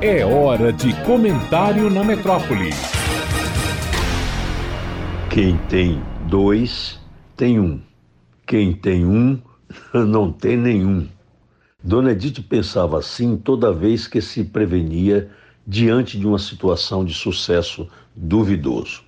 É hora de comentário na metrópole. Quem tem dois, tem um. Quem tem um, não tem nenhum. Dona Edith pensava assim toda vez que se prevenia diante de uma situação de sucesso duvidoso.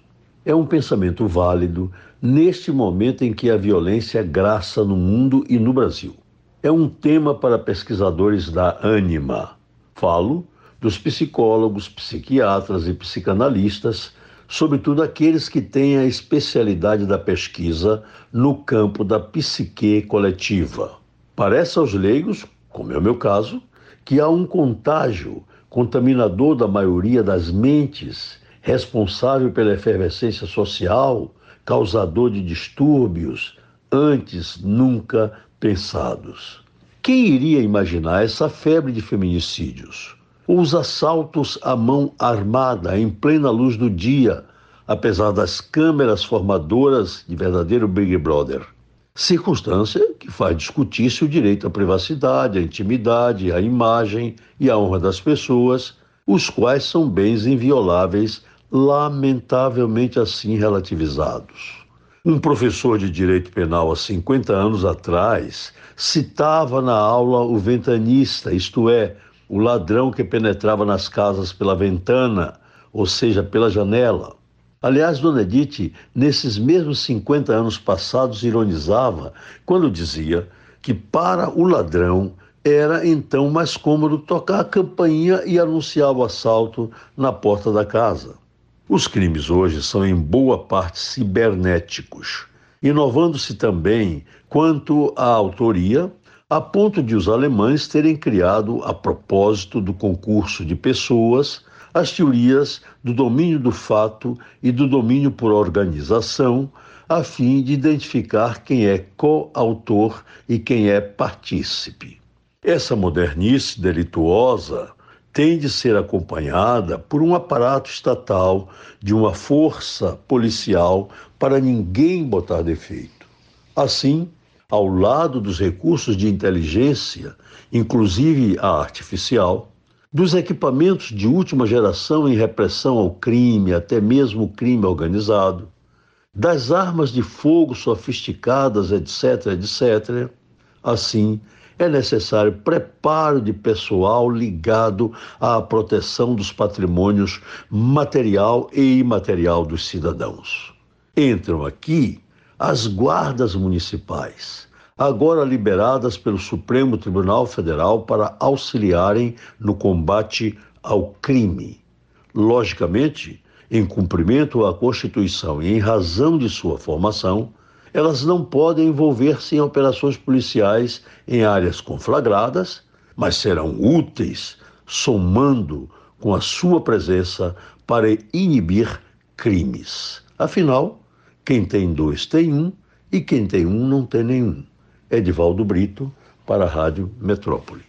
É um pensamento válido neste momento em que a violência graça no mundo e no Brasil. É um tema para pesquisadores da Anima. Falo dos psicólogos, psiquiatras e psicanalistas, sobretudo aqueles que têm a especialidade da pesquisa no campo da psique coletiva. Parece aos leigos, como é o meu caso, que há um contágio contaminador da maioria das mentes, responsável pela efervescência social, causador de distúrbios antes nunca pensados. Quem iria imaginar essa febre de feminicídios? Os assaltos à mão armada em plena luz do dia, apesar das câmeras formadoras de verdadeiro Big Brother. Circunstância que faz discutir-se o direito à privacidade, à intimidade, à imagem e à honra das pessoas, os quais são bens invioláveis, lamentavelmente assim relativizados. Um professor de direito penal há 50 anos atrás citava na aula o ventanista, isto é, o ladrão que penetrava nas casas pela ventana, ou seja, pela janela. Aliás, Dona Edith, nesses mesmos 50 anos passados, ironizava quando dizia que para o ladrão era então mais cômodo tocar a campainha e anunciar o assalto na porta da casa. Os crimes hoje são em boa parte cibernéticos, inovando-se também quanto à autoria a ponto de os alemães terem criado, a propósito do concurso de pessoas, as teorias do domínio do fato e do domínio por organização, a fim de identificar quem é coautor e quem é partícipe. Essa modernice delituosa tem de ser acompanhada por um aparato estatal, de uma força policial para ninguém botar defeito. Assim, ao lado dos recursos de inteligência, inclusive a artificial, dos equipamentos de última geração em repressão ao crime, até mesmo o crime organizado, das armas de fogo sofisticadas, etc., etc. Assim, é necessário preparo de pessoal ligado à proteção dos patrimônios material e imaterial dos cidadãos. Entram aqui as guardas municipais, agora liberadas pelo Supremo Tribunal Federal para auxiliarem no combate ao crime. Logicamente, em cumprimento à Constituição e em razão de sua formação, elas não podem envolver-se em operações policiais em áreas conflagradas, mas serão úteis, somando com a sua presença para inibir crimes. Afinal, quem tem dois tem um e quem tem um não tem nenhum. Edivaldo Brito, para a Rádio Metrópole.